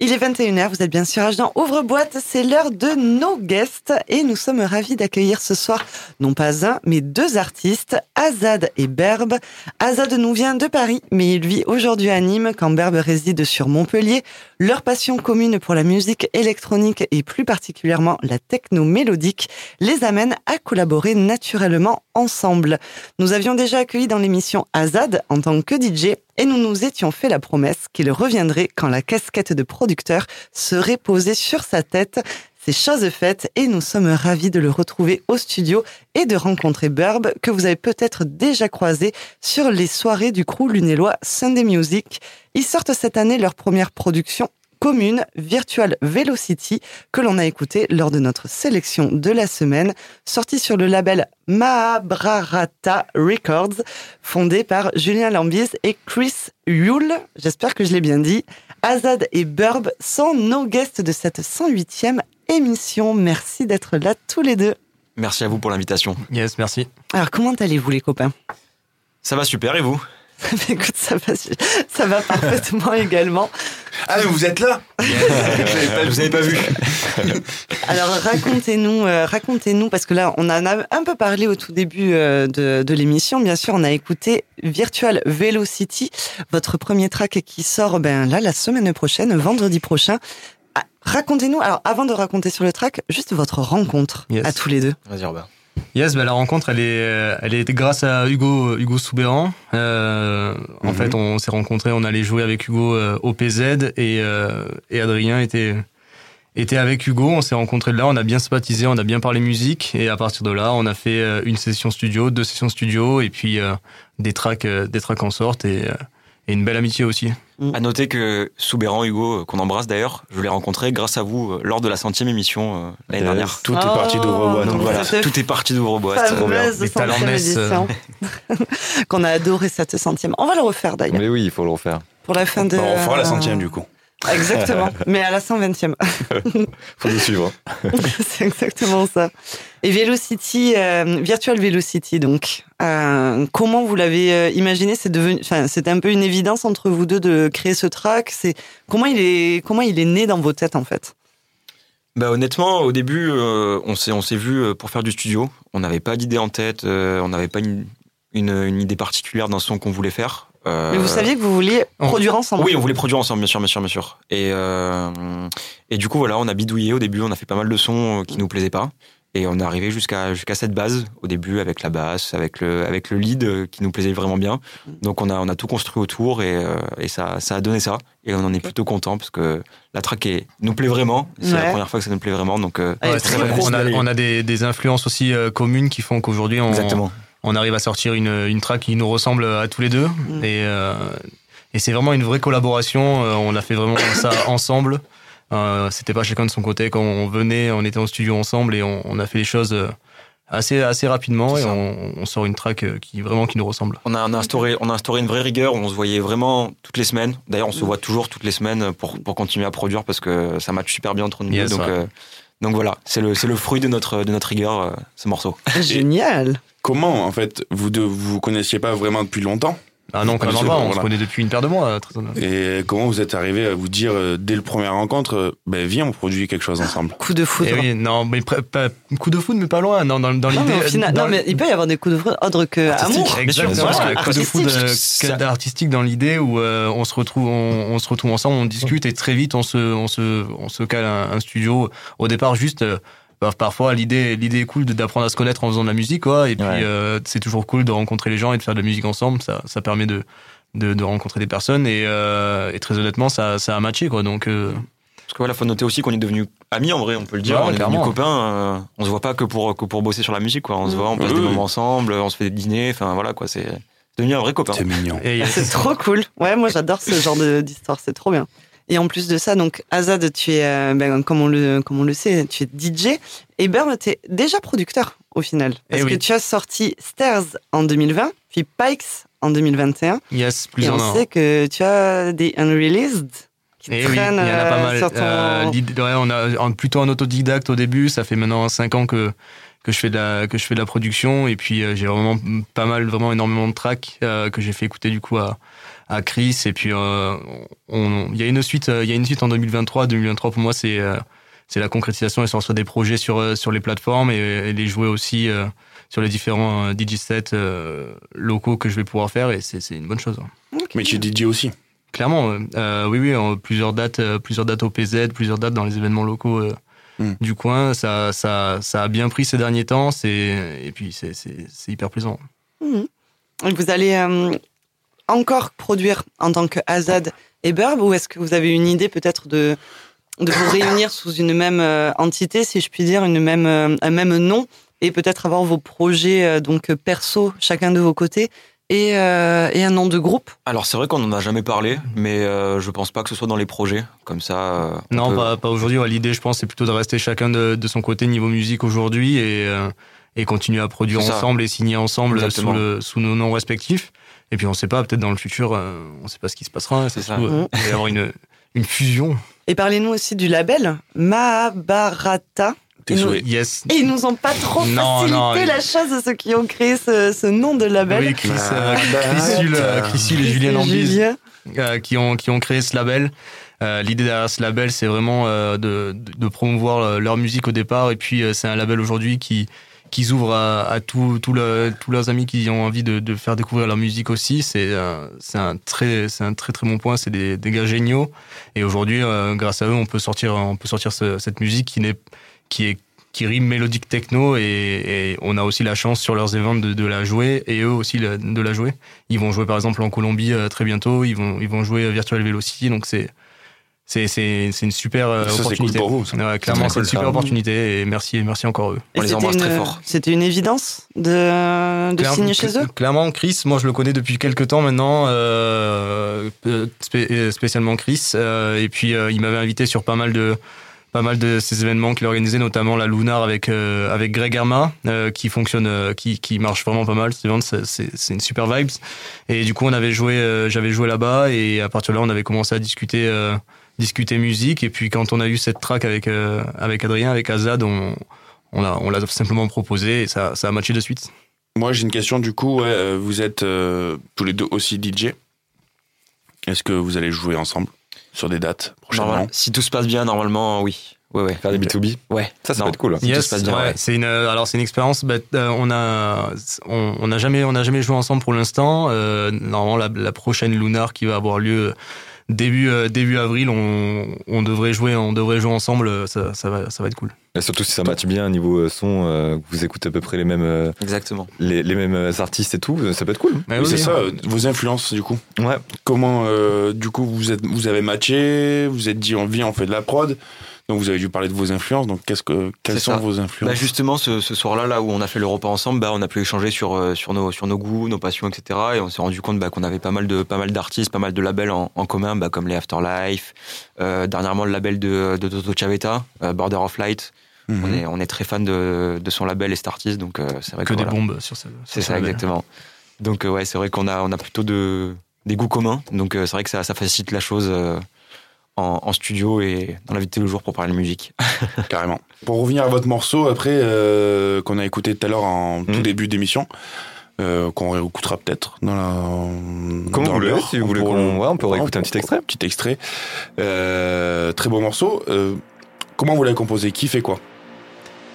Il est 21h, vous êtes bien sûr Agent Ouvre-boîte, c'est l'heure de nos guests et nous sommes ravis d'accueillir ce soir non pas un, mais deux artistes, Azad et Berbe. Azad nous vient de Paris, mais il vit aujourd'hui à Nîmes quand Berbe réside sur Montpellier. Leur passion commune pour la musique électronique et plus particulièrement la techno mélodique les amène à collaborer naturellement ensemble. Nous avions déjà accueilli dans l'émission Azad en tant que DJ et nous nous étions fait la promesse qu'il reviendrait quand la casquette de producteur serait posée sur sa tête. C'est chose faite et nous sommes ravis de le retrouver au studio et de rencontrer Burb que vous avez peut-être déjà croisé sur les soirées du crew lunélois Sunday Music. Ils sortent cette année leur première production commune Virtual Velocity que l'on a écouté lors de notre sélection de la semaine, sortie sur le label Mahabharata Records, fondé par Julien Lambies et Chris Yule. J'espère que je l'ai bien dit. Azad et Burb sont nos guests de cette 108e émission. Merci d'être là tous les deux. Merci à vous pour l'invitation. Yes, merci. Alors, comment allez-vous les copains? Ça va super et vous? Écoute, ça va, ça va parfaitement également. Ah, mais vous êtes là Vous n'avez pas vu. Alors racontez-nous, euh, racontez-nous, parce que là, on en a un peu parlé au tout début euh, de, de l'émission. Bien sûr, on a écouté Virtual Velocity, votre premier track qui sort ben là la semaine prochaine, vendredi prochain. Ah, Racontez-nous, alors avant de raconter sur le track, juste votre rencontre Yes. à tous les deux. Vas-y Robin. Yes, bah, la rencontre, elle est, elle est grâce à Hugo, Hugo Soubéran. Euh, En Mhm. fait, on s'est rencontrés, on allait jouer avec Hugo euh, au PZ et, euh, et Adrien était, était avec Hugo. On s'est rencontrés de là, on a bien sympathisé, on a bien parlé musique et à partir de là, on a fait euh, une session studio, deux sessions studio et puis euh, des tracks, euh, des tracks en sortent et, euh, et une belle amitié aussi. À noter que Soubéran Hugo, euh, qu'on embrasse d'ailleurs, je l'ai rencontré grâce à vous euh, lors de la centième émission euh, l'année dernière. Tout est parti Oh. Donc non, voilà, c'était tout est parti d'Ouvre-boîte. Fameuse Les talents. Qu'on a adoré cette centième. On va le refaire d'ailleurs. Mais oui, il faut le refaire. Pour la fin de. Bon, on fera la centième du coup. Exactement. Mais à la 120e. Faut nous suivre. C'est exactement ça. Et Velocity, euh, Virtual Velocity, donc, euh, comment vous l'avez euh, imaginé? C'est devenu, enfin, c'était un peu une évidence entre vous deux de créer ce track. C'est comment il est, comment il est né dans vos têtes en fait? Bah honnêtement, au début, euh, on s'est on s'est vu pour faire du studio. On n'avait pas d'idée en tête, euh, on n'avait pas une, une, une idée particulière d'un son qu'on voulait faire. Euh, Mais vous saviez que vous vouliez produire ensemble. Oui, on voulait produire ensemble, bien sûr, bien sûr, bien sûr. Et, euh, et du coup, voilà, on a bidouillé au début, on a fait pas mal de sons qui nous plaisaient pas. Et on est arrivé jusqu'à jusqu'à cette base au début avec la basse, avec le avec le lead euh, qui nous plaisait vraiment bien. Donc on a on a tout construit autour et, euh, et ça ça a donné ça et on en est plutôt content parce que la track est- nous plaît vraiment. C'est Ouais. la première fois que ça nous plaît vraiment donc euh, très vrai. on, a, on a des, des influences aussi euh, communes qui font qu'aujourd'hui on, exactement. on arrive à sortir une, une track qui nous ressemble à tous les deux. Mm. Et, euh, et c'est vraiment une vraie collaboration. Euh, on a fait vraiment ça ensemble. Euh, C'était pas chacun de son côté. Quand on venait, on était en studio ensemble et on, on a fait les choses euh, assez, assez rapidement. Et on, on sort une track euh, qui vraiment qui nous ressemble. On a, on a instauré on a instauré une vraie rigueur. On se voyait vraiment toutes les semaines. D'ailleurs, on se Mm. voit toujours toutes les semaines pour pour continuer à produire parce que ça match super bien entre nous Yes, deux. Donc euh, donc voilà, c'est le c'est le fruit de notre de notre rigueur euh, ce morceau. Génial. Comment, en fait, vous deux, vous vous connaissiez pas vraiment depuis longtemps? Ah non, pas. On voilà. se connaît depuis une paire de mois. euh. Et comment vous êtes arrivé à vous dire, euh, dès le première rencontre, euh, ben viens, on produit quelque chose ensemble Coup de foudre. Eh oui, non, mais pas, coup de foot, mais pas loin. Non, dans, Non, l'idée. au final, dans- non, mais il peut y avoir des coups de foudre autres que Artistique. amour. Bien sûr, Exactement, parce que un coup de foot artistique, euh, artistique dans l'idée où euh, on se retrouve, on, on se retrouve ensemble, on discute et très vite on se, on se, on se cale un, un studio. Au départ, juste euh, bah, parfois l'idée, l'idée est cool de- d'apprendre à se connaître en faisant de la musique, quoi. Et puis Ouais. euh, c'est toujours cool de rencontrer les gens et de faire de la musique ensemble. Ça, ça permet de, de, de rencontrer des personnes et, euh, et très honnêtement, ça, ça a matché, quoi. Donc euh, Parce que voilà, faut noter aussi qu'on est devenus amis en vrai, on peut le dire. Ouais, on est devenus copains. euh, on se voit pas que pour que pour bosser sur la musique, quoi. On se Mm. voit, on passe Oui, des moments ensemble, on se fait des dîners. Enfin voilà, quoi. C'est devenu un vrai copain. C'est mignon. et C'est trop cool. Ouais, moi j'adore ce genre de- d'histoire, c'est trop bien. Et en plus de ça, donc Azad, tu es, euh, ben, comme, on le, comme on le sait, tu es DJ. Et Burn, tu es déjà producteur au final. Parce Eh que tu as sorti Stairs en 2020, puis Pikes en 2021. yes, plus et en on sait que tu as des unreleased qui Eh oui, il y en traînent a pas euh, mal. sur ton... Euh, ouais, on a en- plutôt un autodidacte au début. Ça fait maintenant 5 ans que que je fais de la que je fais de la production et puis euh, j'ai vraiment pas mal, vraiment énormément de tracks euh, que j'ai fait écouter du coup à à Chris. Et puis, euh, il y a une suite, euh, il y a une suite en 2023. 2023 pour moi, c'est euh, c'est la concrétisation et sortir des projets sur sur les plateformes et, et les jouer aussi euh, sur les différents euh, DJ sets euh, locaux que je vais pouvoir faire. Et c'est c'est une bonne chose. hein. Mais tu es DJ aussi. Clairement, oui, oui, en plusieurs dates, euh, plusieurs dates au PZ, plusieurs dates dans les événements locaux euh, Mm. du coin. Ça, ça, ça a bien pris ces derniers temps. C'est et puis c'est c'est c'est hyper plaisant. Mhm. Vous allez euh, encore produire en tant que Azad et Burb ou est-ce que vous avez une idée peut-être de, de vous réunir sous une même euh, entité, si je puis dire, une même, euh, un même nom et peut-être avoir vos projets euh, donc perso chacun de vos côtés et, euh, et un nom de groupe? Alors c'est vrai qu'on en a jamais parlé, mais euh, je pense pas que ce soit dans les projets. Comme ça. euh, on Non, peut- pas, pas aujourd'hui. Ouais, L'idée, je pense, c'est plutôt de rester chacun de, de son côté niveau musique aujourd'hui et, euh, et continuer à produire ensemble et signer ensemble sous, le, sous nos noms respectifs. Et puis on sait pas, peut-être dans le futur, euh, on sait pas ce qui se passera. C'est ça. trouve, euh. Il va y avoir une, une fusion. Et parlez-nous aussi du label Mahabharata. Tes Et nous-. Yes. Et ils nous ont pas trop Non, facilité non, la chose, ceux qui ont créé ce, ce nom de label. Oui, Chris, euh, Bah, Chris Hull, euh, Chris Hull et Julien Lambise. Euh, qui, ont, qui ont créé ce label. Euh, L'idée derrière ce label, c'est vraiment euh, de, promouvoir euh, leur musique au départ. Et puis, euh, c'est un label aujourd'hui qui qu'ils ouvrent à, à tous tous le- tous leurs amis qui ont envie de, faire découvrir leur musique aussi. C'est euh, c'est un très très bon point. C'est des, gars géniaux. Et aujourd'hui, euh, grâce à eux, on peut sortir cette musique qui rime mélodique techno et, on a aussi la chance sur leurs événements de, la jouer et eux aussi de la jouer. Ils vont jouer par exemple en Colombie euh, très bientôt, ils vont, ils vont jouer Virtual Velocity, donc c'est c'est c'est c'est une super euh, Ça, c'est cool opportunité. pour vous, ça. Ouais, clairement, c'est une super ça. opportunité et merci merci encore eux. Et On les c'était embrasse une- très fort. C'était une évidence de, de signer chez eux? Clairement, Chris, moi je le connais depuis quelques temps maintenant, euh, euh, spé- spécialement Chris. euh, et puis euh, il m'avait invité sur pas mal de pas mal de ces événements qu'il organisait, notamment la Lunar avec euh, avec Greg euh, qui fonctionne, euh, qui qui marche vraiment pas mal. C'est c'est c'est- c'est une super vibes. Et du coup, on avait joué, euh, j'avais joué là-bas, et à partir de là, on avait commencé à discuter. Discuter musique et puis quand on a eu cette track avec euh, avec Adrien avec Azad on on l'a on l'a simplement proposé et ça ça a matché de suite Moi, j'ai une question du coup. Ouais, euh, vous êtes euh, tous les deux aussi DJ. Est-ce que vous allez jouer ensemble sur des dates prochainement Normal- si tout se passe bien, normalement, oui. Ouais, ouais. Faire des B2B, Ouais. ça, ça Non. peut être cool. Si tout se passe bien, ouais, ouais. c'est une alors c'est une expérience bah, euh, on a on on n'a jamais on n'a jamais joué ensemble pour l'instant euh, normalement la, la prochaine Lunar qui va avoir lieu début euh, début avril on, on devrait jouer on devrait jouer ensemble euh, ça, ça va ça va être cool Et surtout si ça match bien niveau euh, son, euh, que vous écoutez à peu près les mêmes, euh, Exactement. les, les mêmes artistes et tout, ça peut être cool. Ouais, Oui, oui, c'est oui. ça, euh, vos influences du coup. Ouais. Comment, euh, du coup, vous êtes, vous avez matché, vous êtes dit on vient, on fait de la prod. Donc vous avez dû parler de vos influences. Donc qu'est-ce que, quelles sont ça. vos influences? Bah justement, ce, ce soir-là, là où on a fait le repas ensemble, bah on a pu échanger sur euh, sur nos sur nos goûts, nos passions, etc. Et on s'est rendu compte bah, qu'on avait pas mal de pas mal d'artistes, pas mal de labels en, en commun, bah, comme les Afterlife, euh, dernièrement le label de de Toto Chaveta, euh, Border of Light. Mhm. On est on est très fan de de son label et cet artiste, donc euh, c'est vrai que des voilà. bombes sur ça C'est ça exactement. Donc euh, ouais, c'est vrai qu'on a on a plutôt de des goûts communs, donc euh, c'est vrai que ça ça facilite la chose. En, en studio et dans la vie de tous les jours pour parler de musique. Carrément. Pour revenir à votre morceau, après, euh, qu'on a écouté tout à l'heure en tout Mhm. début d'émission, euh, qu'on réécoutera peut-être dans la. Comme dans vous voulez, l'heure. si vous voulez qu'on- ouais, on peut réécouter un petit extrait. Petit extrait. Euh, très beau morceau. Euh, comment vous l'avez composé? Qui fait quoi?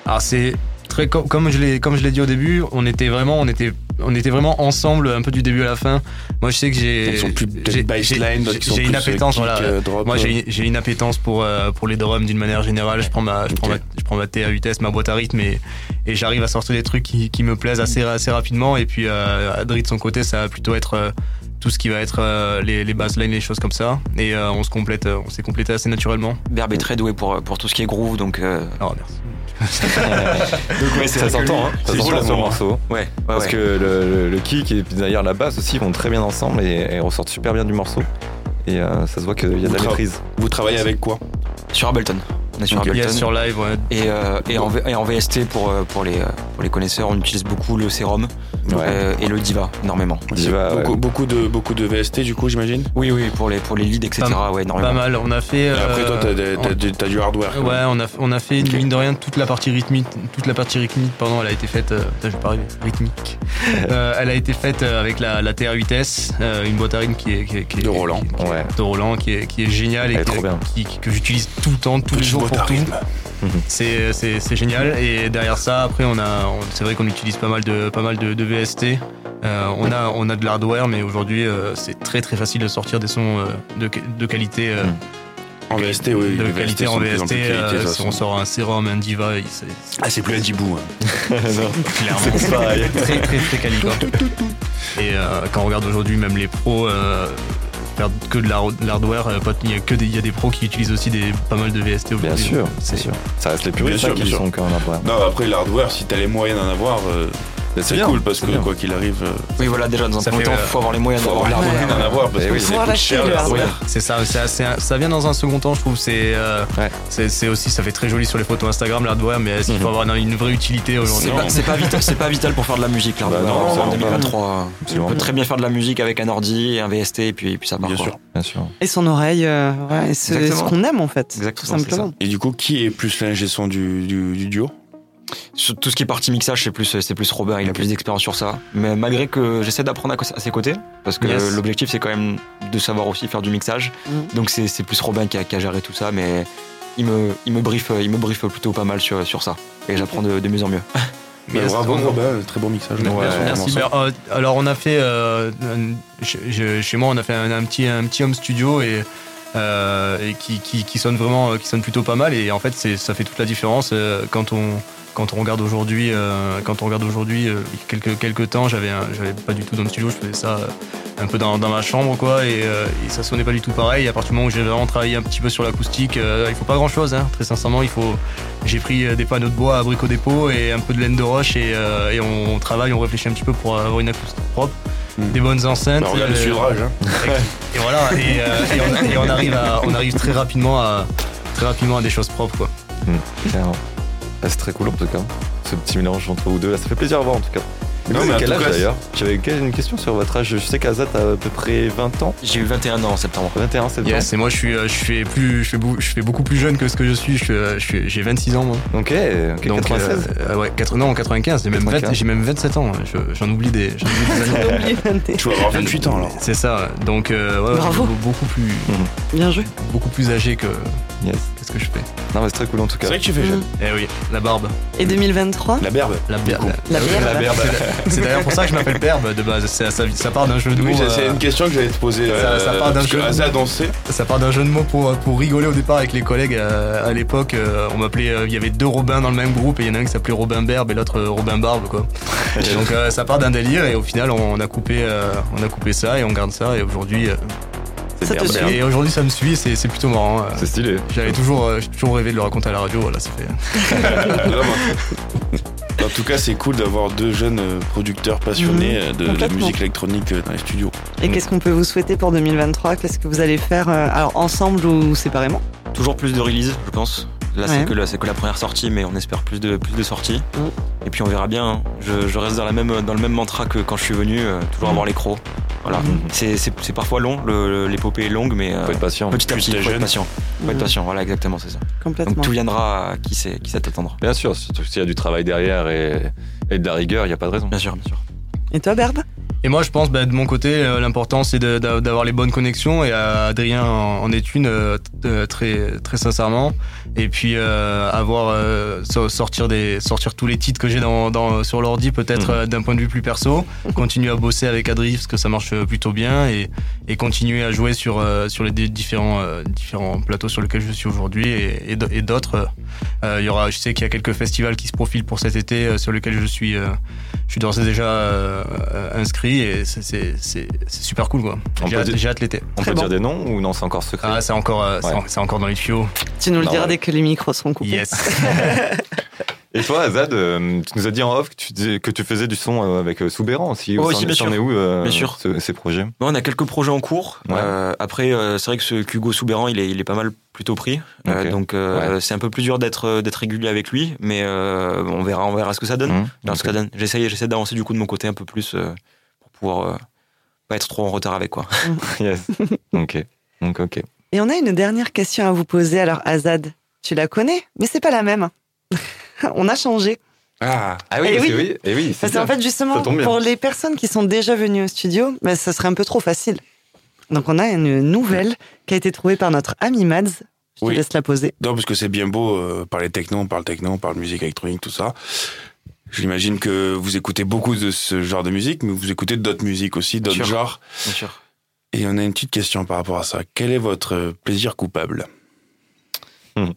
Alors c'est très comme je l'ai comme je l'ai dit au début, on était vraiment on était on était vraiment ensemble un peu du début à la fin. Moi je sais que j'ai Ils sont plus j'ai- une plus, appétence voilà. euh, drop, Moi j'ai une appétence pour euh, pour les drums d'une manière générale. Je prends ma je prends Ok. ma je prends ma T à vitesse, ma boîte à rythme et et j'arrive à sortir des trucs qui, qui me plaisent assez assez rapidement. Et puis euh, Adri de son côté ça va plutôt être euh, tout ce qui va être euh, les les basslines, les choses comme ça. Et euh, on se complète euh, on s'est complété assez naturellement. Berbe est très doué pour pour tout ce qui est groove, donc euh, Alors merci. donc ouais, Ça s'entend, hein. Ça C'est s'entend cool, sur ça. le morceau. Ouais, ouais, Parce ouais. que le, le- le kick et puis d'ailleurs la basse aussi vont très bien ensemble et, et ressortent super bien du morceau. Et euh, ça se voit qu'il y a de la maîtrise. Vous travaillez avec quoi? Sur Ableton. On est sur Ok. Ableton. Yes, sur live, ouais. Et, euh, et, en, V- et en VST, pour, euh, pour, les, euh, pour les connaisseurs, on utilise beaucoup le Serum Ouais. euh, et le Diva, énormément. Diva, ouais. beaucoup, beaucoup de beaucoup de VST du coup j'imagine? Oui, oui, pour les, pour les leads, etc. Pas- ouais, énormément. Pas mal. On a fait. Et après toi t'as, des- t'as, des- t'as du hardware. Ouais, on a, on a fait, mine de rien, toute la partie rythmique, toute la partie rythmique, pardon, elle a été faite, euh, putain, je vais pas arriver, rythmique. Euh, elle a été faite avec la, la TR8S, euh, une boîte à rythme qui est, qui est- qui est- De Roland. qui est- Ouais. de Roland, qui est, qui est géniale et Elle est que, trop bien. qui- que j'utilise tout le temps, tous les jours pour tout. rythme. C'est, génial. Et derrière ça, après, on a, c'est vrai qu'on utilise pas mal de, pas mal de, de VST. Euh, on a, on a de l'hardware, mais aujourd'hui, euh, c'est très très facile de sortir des sons euh, de, de qualité. En VST oui. de qualité en VST, qualité, si on sort un sérum, un diva, c'est Ah c'est plus un dibou. hein. clairement C'est pareil. très très très quali. Et quand on regarde aujourd'hui, même les pros faire que de l'hard- de l'hardware, euh, pas- il y a que des, il y a des pros qui utilisent aussi des pas mal de VST Bien aujourd'hui. sûr, c'est sûr. Ça reste les Bien puristes qui bien sûr. sont hardware. Non après l'hardware si t'as les moyens d'en avoir euh, c'est bien, cool parce que bien. quoi qu'il arrive euh, Oui, voilà, déjà, dans un premier temps, euh, il faut avoir les moyens faut d'avoir les l'hardware. moyens d'en avoir parce Eh que ça coûte cher. C'est ça, c'est assez- ça vient dans un second temps, je trouve. C'est euh, c'est aussi, ça fait très joli sur les photos Instagram, l'hardware, mais est-ce qu'il faut Mhm. avoir une vraie utilité aujourd'hui? C'est pas vital, c'est pas vital pour faire de la musique, là. Bah non, en absolument 2023, on peut très bien faire de la musique avec un ordi, un VST, et puis, ça part. Bien sûr. Et son oreille, euh, et ce, qu'on aime en fait, Exactement, tout simplement. Et du coup qui est plus l'ingé son du duo? Sur tout ce qui est partie mixage, c'est plus, c'est plus Robert, il a plus d'expérience sur ça. Mais malgré que j'essaie d'apprendre à, ses côtés, parce que Yes. l'objectif c'est quand même de savoir aussi faire du mixage. Mhm. Donc c'est, c'est plus Robin qui a, qui a géré tout ça, mais il me, il me briefe, il me briefe plutôt pas mal sur, sur ça. Et j'apprends de, de mieux en mieux. Mais Yes, bravo Robin très bon mixage. Ouais, Merci. euh, alors on a fait euh, un- chez, je- chez moi on a fait un, un petit un petit home studio et, euh, et qui, qui, qui sonne vraiment qui sonne plutôt pas mal et en fait c'est ça fait toute la différence euh, quand on quand on regarde aujourd'hui euh, quand on regarde aujourd'hui euh, il y a quelques quelques temps j'avais un- j'avais pas du tout d'home studio je faisais ça euh, un peu dans, dans ma chambre quoi et, euh, et ça sonnait pas du tout pareil à partir du moment où j'ai vraiment travaillé un petit peu sur l'acoustique euh, il faut pas grand chose hein, très sincèrement il faut j'ai pris des panneaux de bois à Brico Dépôt et un peu de laine de roche et, euh, et on, on travaille, on réfléchit un petit peu pour avoir une acoustique propre, Mm. des bonnes enceintes. Bah, regarde le sudrage. Hein. et voilà, et, euh, et on, et on arrive à, on arrive très rapidement à très rapidement à des choses propres quoi. Clairement. Ah, c'est très cool en tout cas. Ce petit mélange entre vous deux, ça fait plaisir à voir en tout cas. Non, mais avez en quel âge d'ailleurs J'avais une question sur votre âge. Je sais qu'Azat a à peu près 20 ans. J'ai eu 21 ans en septembre. 21, c'est Yes, et moi je suis, euh, je fais plus, je fais, je fais beaucoup plus jeune que ce que je suis. Je suis, euh, je j'ai 26 ans moi. Ok, ok, Donc, 96. euh, euh, ouais, 80, non, 95, j'ai même, 95. 20 j'ai même 27 ans. Je- J'en oublie des, j'en oublie des. Tu vas avoir 28 ans alors. C'est ça, donc euh, ouais, Bravo. beaucoup plus, Bien joué. beaucoup plus âgé que, Yes. que ce que je fais. Non, mais c'est très cool en tout C'est cas. vrai que tu fais jeune. Eh oui, la barbe. Et 2023 La berbe. La, Du coup. la- La la- berbe. C'est d'ailleurs pour ça que je m'appelle Berbe de base. C'est- Ça, ça part d'un jeu de mots. Oui, c'est- euh, une question que j'allais te poser. Ça- ça euh, part d'un jeu. On sait. ça part d'un jeu de mots pour, pour rigoler au départ avec les collègues. euh, à l'époque, on m'appelait. Il y avait deux Robins dans le même groupe et il y en a un qui s'appelait Robin Berbe et l'autre Robin Barbe quoi. Et donc ça part d'un délire et au final on a coupé, on a coupé ça et on garde ça et aujourd'hui. Ça te suit. et aujourd'hui ça me suit. C'est c'est plutôt marrant. C'est stylé. J'avais toujours, euh, j'ai toujours rêvé de le raconter à la radio. Voilà, ça fait. En tout cas, c'est cool d'avoir deux jeunes euh, producteurs passionnés euh, de, de complètement. musique électronique euh, dans les studios. Et qu'est-ce qu'on peut vous souhaiter pour 2023 Qu'est-ce que vous allez faire alors ensemble ou séparément? Toujours plus de releases, je pense. Là, Ouais. c'est que, la- c'est que la première sortie, mais on espère plus de, plus de sorties. Mm. Et puis on verra bien. hein. Je, je reste dans, la même, dans le même mantra que quand je suis venu, euh, toujours avoir les crocs. Voilà. Mm. C'est, c'est, c'est parfois long, l'épopée est longue, mais euh, Faut être patient. petit à petit, faut être patient. Faut être patient, voilà, exactement, c'est ça. Complètement. Donc tout viendra à qui sait, qui sait attendre. Bien sûr, surtout s'il y a du travail derrière et, et de la rigueur, il n'y a pas de raison. Bien sûr, bien sûr. Et toi, Berbe Et moi, je pense, bah, de mon côté, euh, l'important c'est d'avoir les bonnes connexions. Et Adrien en, en est une euh, euh, très très sincèrement. Et puis euh, avoir euh, so- sortir des sortir tous les titres que j'ai dans, dans sur l'ordi, peut-être Mhm. euh, d'un point de vue plus perso. Continuer à bosser avec Adri parce que ça marche plutôt bien et, et continuer à jouer sur euh, sur les différents euh, différents plateaux sur lesquels je suis aujourd'hui et, et d'autres. Euh, Il y aura, je sais qu'il y a quelques festivals qui se profilent pour cet été sur lesquels je suis euh, je suis d'ores et déjà euh, et c'est- super cool quoi. On J'ai hâte, hâte l'été. On peut bon. dire des noms ou non, c'est encore secret Ah, c'est encore, euh, Ouais. c'est encore dans les tuyaux. Tu nous le Non, diras ouais. dès que les micros seront coupés. Yes. Et toi, Azad, euh, tu nous as dit en off que tu, dis- que tu faisais du son euh, avec euh, Soubéran aussi. Oh, Où aussi, bien sûr. est où euh, Bien sûr. ce- ces projets? Ouais, on a quelques projets en cours. Ouais. Euh, après, euh, c'est vrai que ce Hugo Soubéran, il est, il est pas mal plutôt pris. Euh, donc, euh, Ouais. c'est un peu plus dur d'être d'être régulier avec lui, mais euh, on verra, on verra ce que ça donne. Mmh, donne. J'essaye, j'essaie d'avancer du coup de mon côté un peu plus euh, pour pouvoir euh, pas être trop en retard avec quoi. Yes. ok. Donc, ok. Et on a une dernière question à vous poser. Alors, Azad, tu la connais, mais c'est pas la même. on a changé. Ah, Ah oui, Eh oui. oui. Et oui, c'est Parce qu'en bien. fait, justement, Ça tombe bien. pour les personnes qui sont déjà venues au studio, ben, ça serait un peu trop facile. Donc, on a une nouvelle qui a été trouvée par notre ami Mads. Je te Oui. laisse la poser. non, parce que c'est bien beau euh, parler techno, on parle techno, on parle musique électronique, tout ça. J'imagine que vous écoutez beaucoup de ce genre de musique, mais vous écoutez d'autres musiques aussi, d'autres genres. Bien sûr. Et on a une petite question par rapport à ça. Quel est votre plaisir coupable?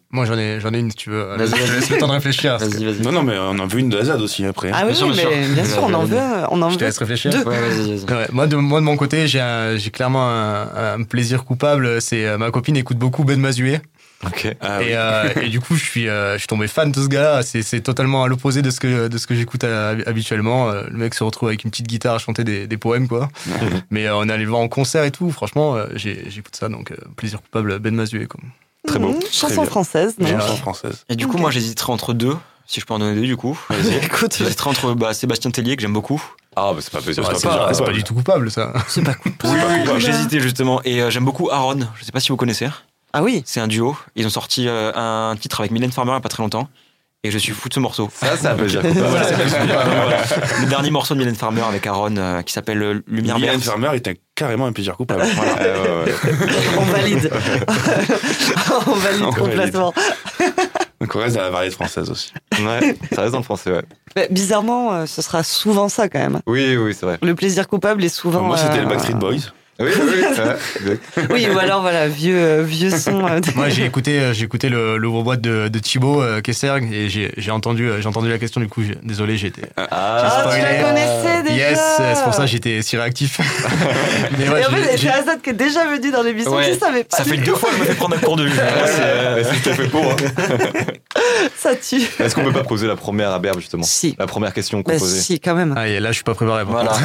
Moi, j'en ai, j'en ai une si tu veux. Vas-y, laisser le temps de réfléchir. Vas-y, vas-y. Non, non, mais on en veut une de Azad aussi après. Ah oui, Bien sûr, oui, mais sûr. bien sûr, on en veut. On en Je te laisse réfléchir. Deux. Ouais, vas-y, vas-y. Ouais, moi, de, moi, de mon côté, j'ai un- j'ai clairement un, un plaisir coupable. C'est euh, ma copine écoute beaucoup Ben Mazué. Ah oui. euh, et du coup, je suis, euh, je suis tombé fan de ce gars-là. C'est c'est totalement à l'opposé de ce que, de ce que j'écoute euh, habituellement. Le mec se retrouve avec une petite guitare à chanter des, des poèmes, quoi. Mais euh, on est allé le voir en concert et tout. Franchement, j'ai- j'écoute ça. Donc, euh, plaisir coupable, Ben Mazué, quoi. Très beau. Mmh, chanson française. donc. Chanson française. Et du coup, moi, j'hésiterais entre deux, si je peux en donner deux, du coup. Écoute, J'hésiterais entre bah, Sébastien Tellier, que j'aime beaucoup. Ah, bah c'est pas plaisir. C'est c'est pas, pas c'est plaisir. pas du tout coupable, ça. c'est pas. Ouais, J'hésitais justement. Et euh, j'aime beaucoup Aaron. Je sais pas si vous connaissez. Ah oui. C'est un duo. Ils ont sorti euh, un titre avec Mylène Farmer il y a pas très longtemps. Et je suis fou de ce morceau. Ça, c'est un plaisir. coupable. Voilà. Le dernier morceau de Mylène Farmer avec Aaron euh, qui s'appelle euh, Lumière Mylène. Farmer un- carrément un plaisir coupable. Ouais, ouais, ouais. On valide. on valide On complètement. Donc on reste dans la variété française aussi. Ouais, ça reste dans le français, ouais. Mais bizarrement, euh, ce sera souvent ça quand même. Oui, oui, c'est vrai. Le plaisir coupable est souvent. Moi, c'était euh, le Backstreet Boys. Oui, oui, oui. ou alors voilà, vieux, euh, vieux son. euh, Moi, j'ai écouté, euh, j'ai écouté le, le boîte de, de Thibaut euh, Kesserg et j'ai entendu, j'ai entendu la question. Du coup, désolé, j'étais. Ah, tu la connaissais déjà Yes, c'est pour ça que j'étais si réactif. Mais ouais, Et en j'ai- fait, c'est Azad qui est déjà venu dans l'émission, Ouais, tu savais pas. Ça fait deux fois que je me fais prendre un cours de vue. Ouais, C'est, ouais, C'était fait pour. hein. Ça tue. Est-ce qu'on peut pas poser la première à Berbe, justement? Si. La première question qu'on Bah, posait. si, quand même. Ah, et là, je suis pas préparé. par Voilà. contre.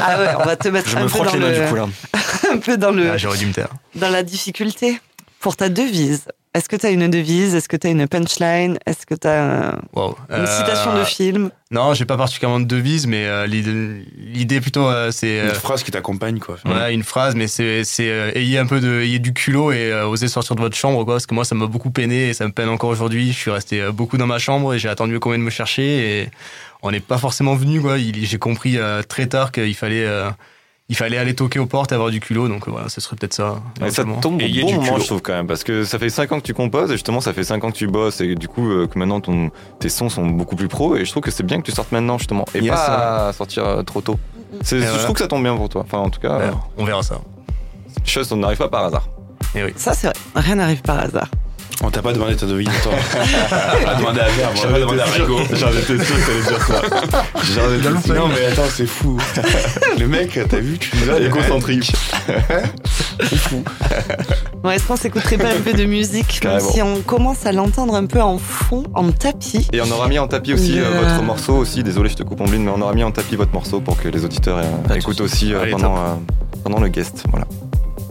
Ah ouais, on va te mettre Je un, me peu dans le, du coup là. un peu dans, le, Ah, J'aurais dû me taire. dans la difficulté. Pour ta devise, est-ce que tu as une devise Est-ce que tu as une punchline Est-ce que tu as Wow. une Euh, citation de film? Non, j'ai pas particulièrement de devise, mais euh, l'idée plutôt, euh, c'est Une euh, phrase qui t'accompagne, quoi. ouais, une phrase, mais c'est c'est, euh, ayez un peu de, ayez du culot et euh, osez sortir de votre chambre, quoi. Parce que moi, ça m'a beaucoup peiné et ça me peine encore aujourd'hui. Je suis resté euh, beaucoup dans ma chambre et j'ai attendu qu'on vienne me chercher et on n'est pas forcément venu, quoi. J'ai compris euh, très tard qu'il fallait. Il fallait aller toquer aux portes et avoir du culot, donc voilà, ce serait peut-être ça. Ça tombe Et au il y a bon du moment, je trouve quand même, parce que ça fait 5 ans que tu composes et justement ça fait 5 ans que tu bosses et du coup euh, que maintenant ton, tes sons sont beaucoup plus pros et je trouve que c'est bien que tu sortes maintenant justement et Yes, pas sortir euh, trop tôt. C'est- Et Je voilà. trouve que ça tombe bien pour toi. Enfin en tout cas, euh, on verra ça. chose on n'arrive pas par hasard. Ça, c'est vrai. Rien n'arrive par hasard. On t'a pas demandé ta devise, toi. on t'a demandé à Verbe, on pas demandé à Rigo. J'en étais sûr que t'allais dire ça. J'en étais sûr. Non, mais attends, c'est fou. Le mec, t'as vu, tu me l'as Égocentrique. Bon, est-ce qu'on s'écouterait pas un peu de musique Même si on commence à l'entendre un peu en fond, en tapis. Et on aura mis en tapis aussi euh, votre morceau aussi. Désolé, je te coupe en blind, mais on aura mis en tapis votre morceau pour que les auditeurs euh, écoutent aussi euh, pendant, euh, pendant le guest. Voilà.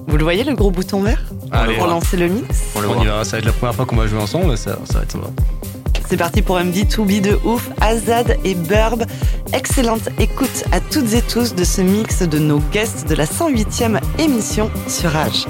Vous le voyez, le gros bouton vert Allez, Pour lancer le mix on, le y va. Ça va être la première fois qu'on va jouer ensemble, ça, ça va être sympa. C'est parti pour un B2B de ouf, Azad et Burb. Excellente écoute à toutes et tous de ce mix de nos guests de la 108e émission sur Rage.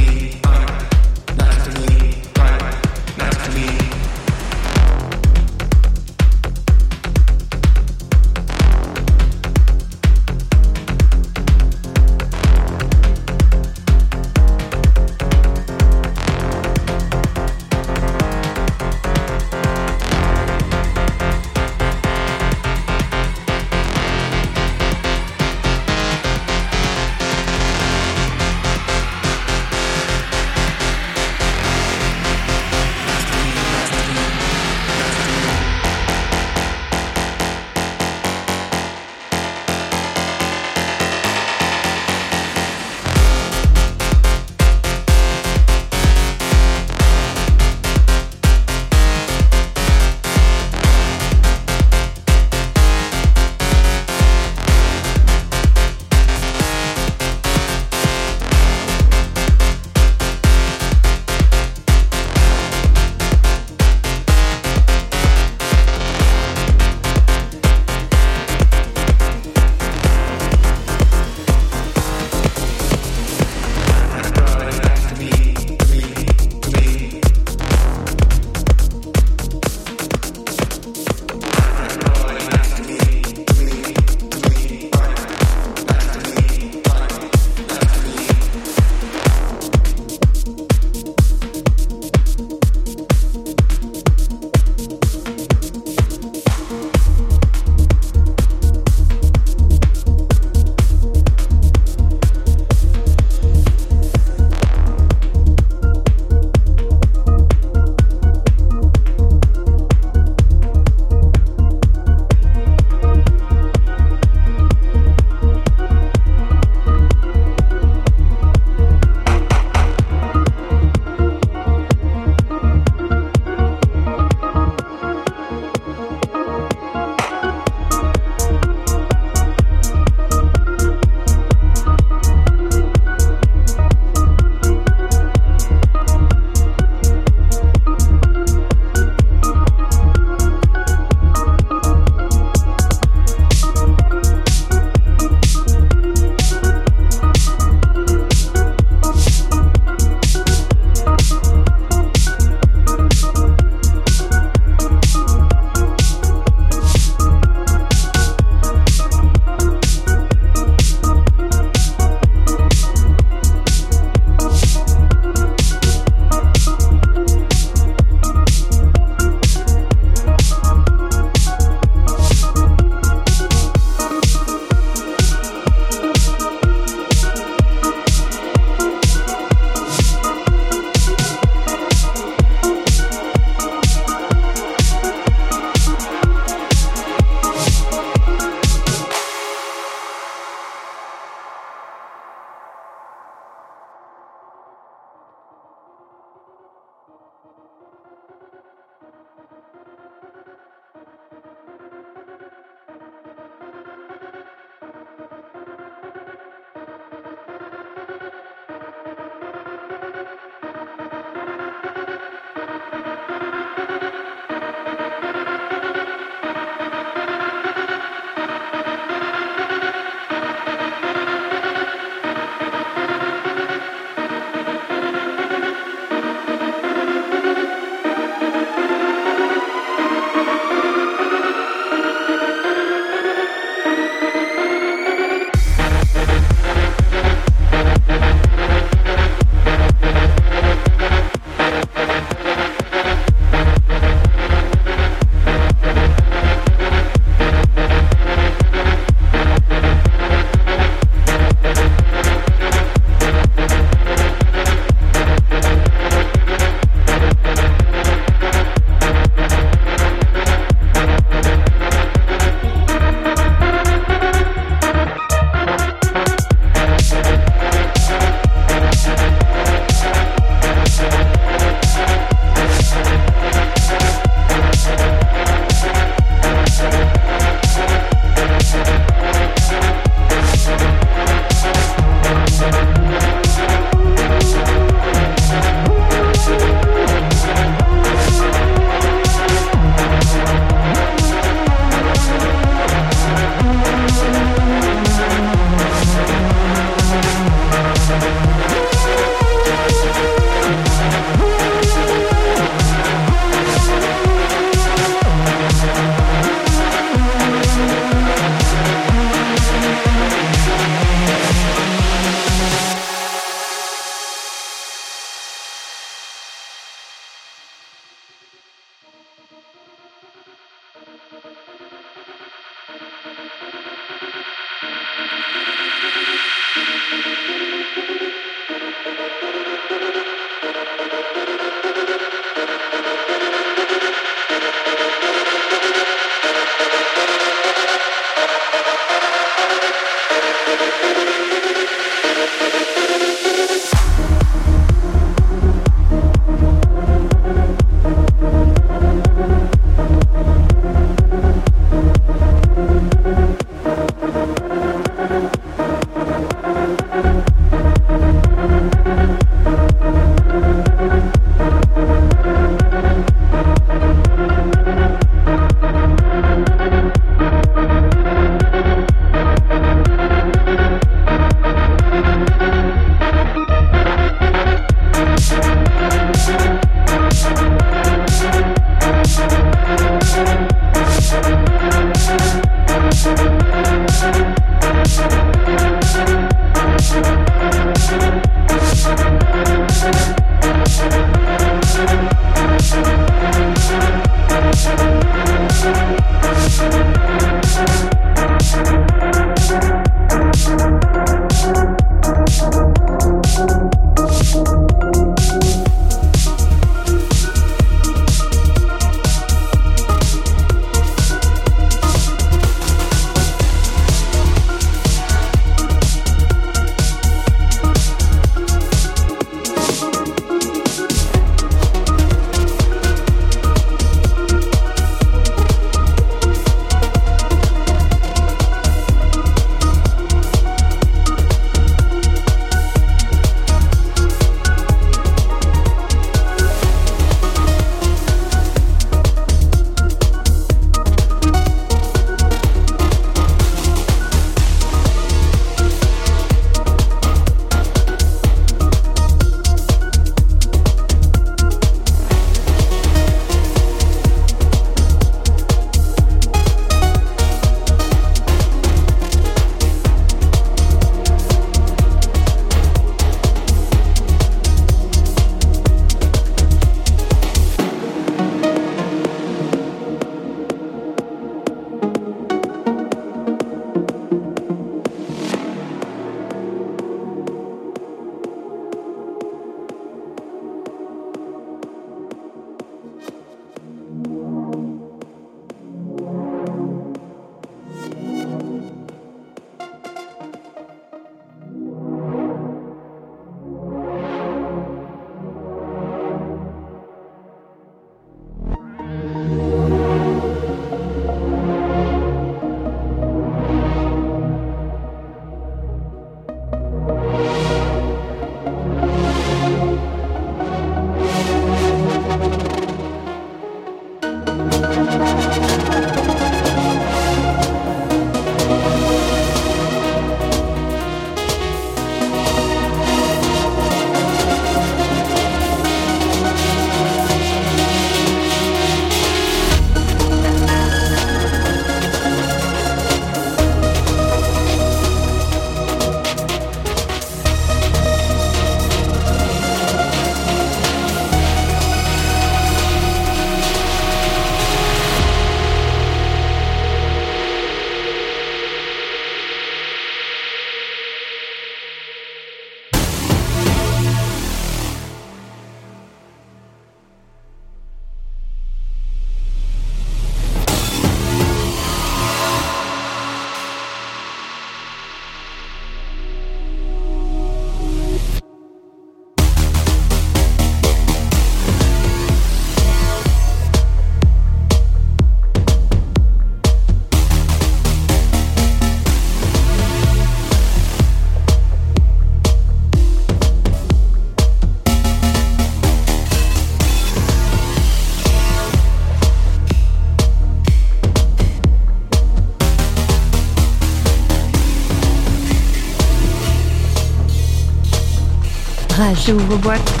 Rage. Ouvre-boîte. À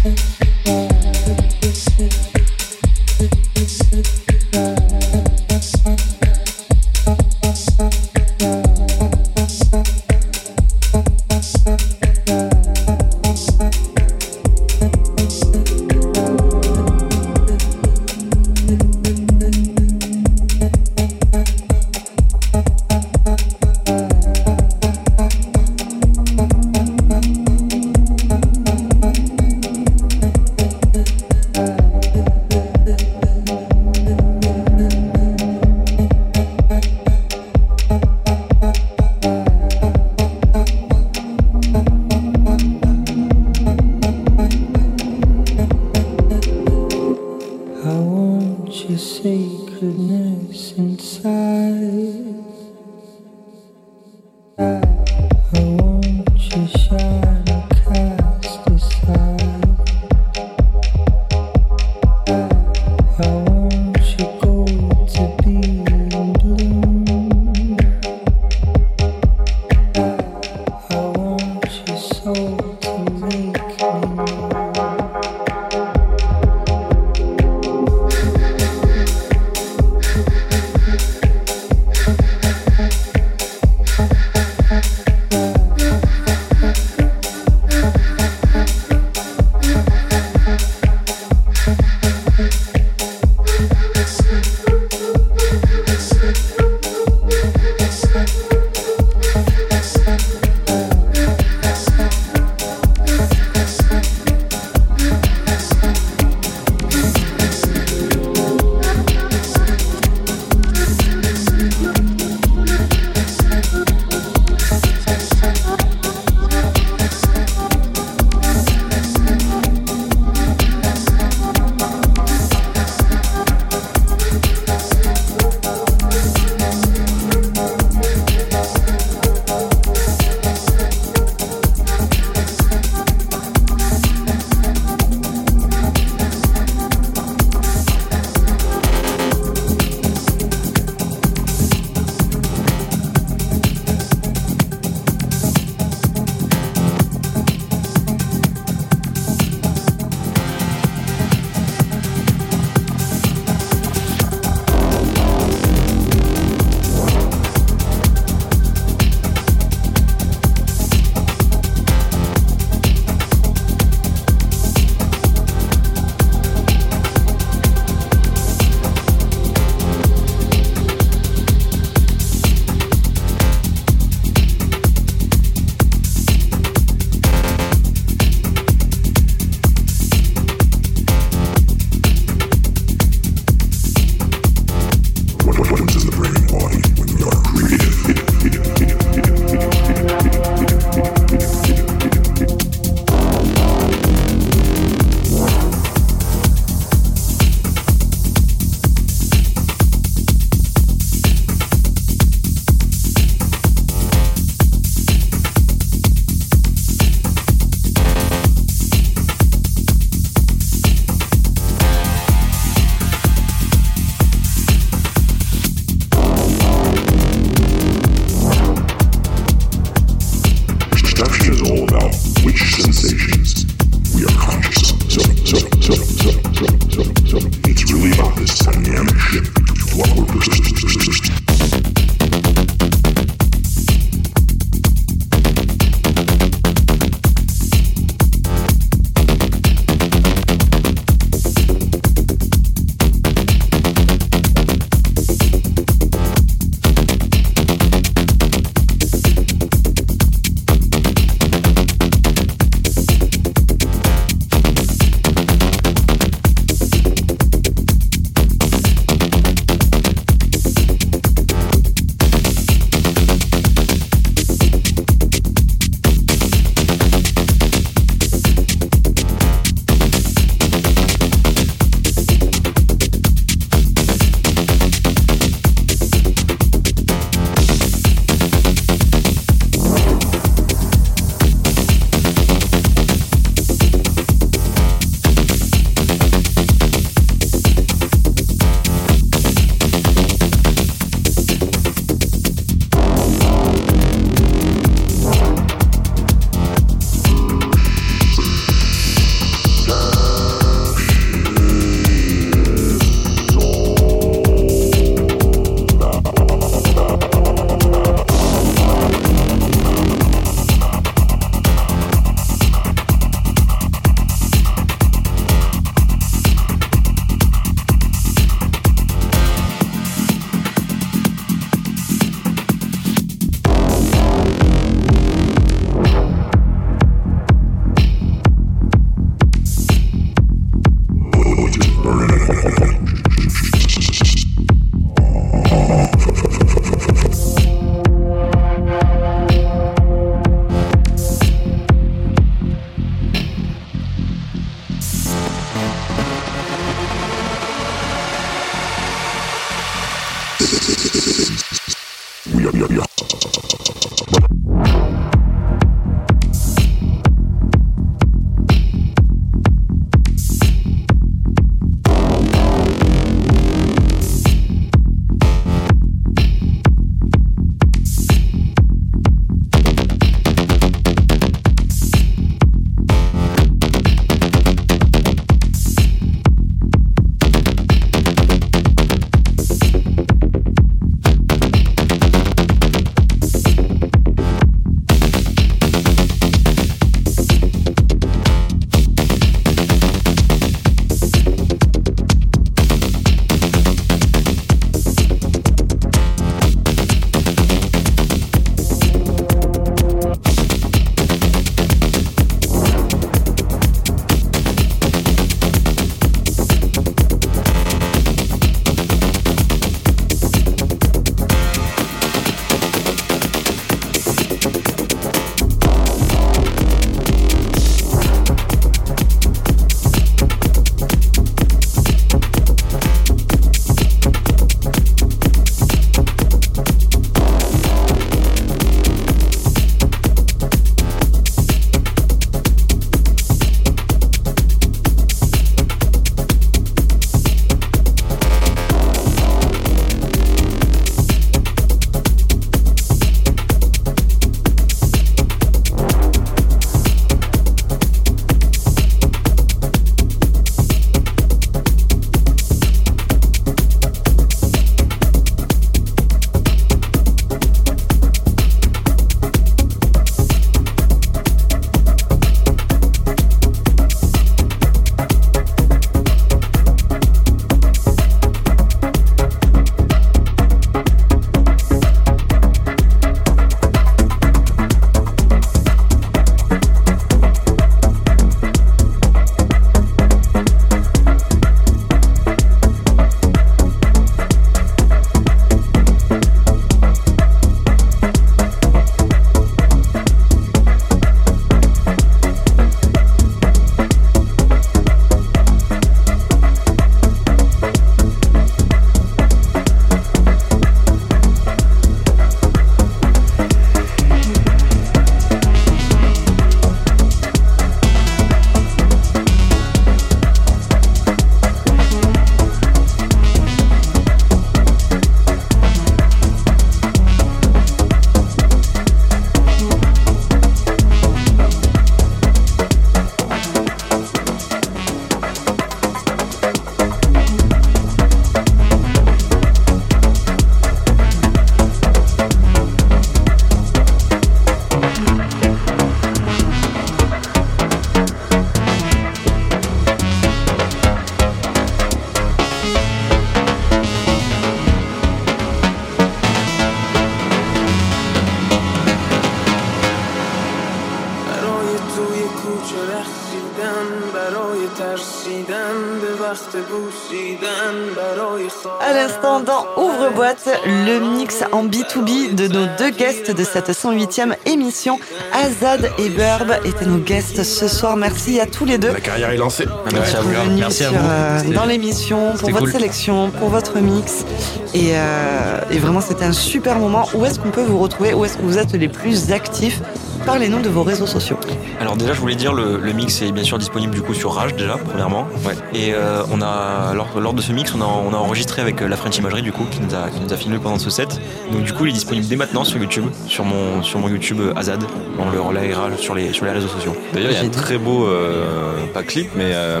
de cette 108e émission, Azad et Burb, étaient nos guests ce soir. Merci à tous les deux. La carrière est lancée. Merci à vous. Merci à sur, vous. euh, C'était- dans l'émission, pour votre cool. sélection, pour votre mix. Et, euh, et vraiment, c'était un super moment. Où est-ce qu'on peut vous retrouver? Où est-ce que vous êtes les plus actifs? Parlez-nous de vos réseaux sociaux. Alors déjà, je voulais dire, le, le mix est bien sûr disponible du coup sur Rage déjà, premièrement. Ouais. Et euh, on a, lors, lors de ce mix, on a, on a enregistré avec euh, la French Imagerie du coup, qui nous, a, qui nous a filmé pendant ce set. Donc du coup, il est disponible dès maintenant sur YouTube, sur mon, sur mon YouTube euh, Azad. On le relayera sur les, sur les réseaux sociaux. D'ailleurs, il y a un très beau, euh, pas clip, mais euh,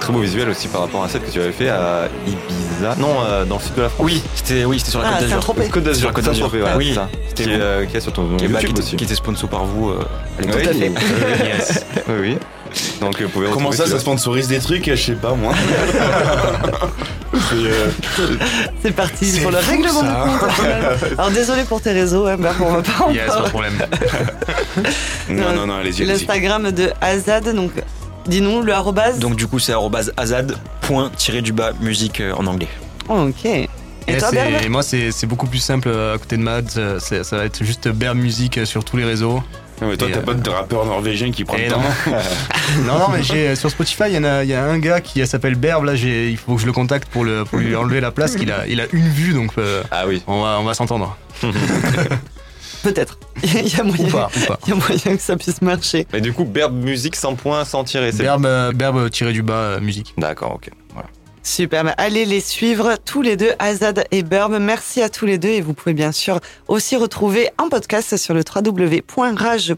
très beau visuel aussi par rapport à un set que tu avais fait à Ibiza. Non, euh, dans le sud de la France. Oui, c'était oui, c'était sur la Ah, Côte d'Azur. Côte d'Azur, Sur la Côte d'Azur. Voilà, Oui, Qui euh, qui est sur ton Qui bah, YouTube était- aussi. qui était sponsor par vous euh, à l'époque. Oui, à fait. Yes. oui, oui. Donc, vous pouvez Comment ça, ça sponsorise des trucs Je sais pas moi. C'est, euh, C'est parti C'est pour le règlement ça. de compte. Alors désolé pour tes réseaux, hein, on va pas en Yes, pas parler. de problème. Non, non, non, allez-y. L'Instagram de Azad, donc dis-nous le arrobase. Donc du coup, c'est arrobase azad.du-bas musique euh, en anglais. Ok. Et, Et toi, Berbe moi, c'est c'est beaucoup plus simple euh, à côté de Mads. euh, Ça va être juste Bear Music euh, sur tous les réseaux. Non, mais toi, Et, t'as euh, pas de rappeur norvégien qui prend eh le non. temps. non, non, mais j'ai, sur Spotify, il y, a, il y a un gars qui s'appelle Berb. Là, j'ai, il faut que je le contacte pour, le, pour lui enlever la place. qu'il a, il a une vue, donc euh, Ah oui. on va, on va s'entendre. Peut-être. Il y a moyen. Ou pas, ou pas. Il y a moyen que ça puisse marcher. Mais du coup, Berbe musique sans point, sans tirer. c'est- Berb, euh, Berb euh, tiré du bas, euh, musique. D'accord, ok. Voilà. Super, mais allez les suivre tous les deux, Azad et Burb. Merci à tous les deux et vous pouvez bien sûr aussi retrouver en podcast sur le www.rage.fr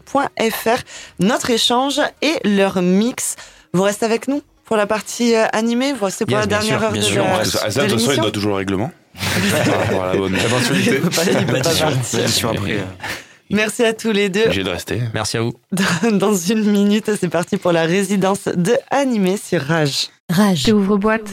notre échange et leur mix. Vous restez avec nous pour la partie euh, animée, vous restez pour Yes, la dernière sûr, heure bien de sûr, la- on Parce reste. que de Azad, de soi, il doit toujours le règlement. Par rapport à la bonne. Il peut pas- il peut pas L'addition, partir. Merci à tous les deux. J'ai de rester. Merci à vous. Dans une minute, c'est parti pour la résidence de animé sur Rage. Rage. J'ouvre boîte.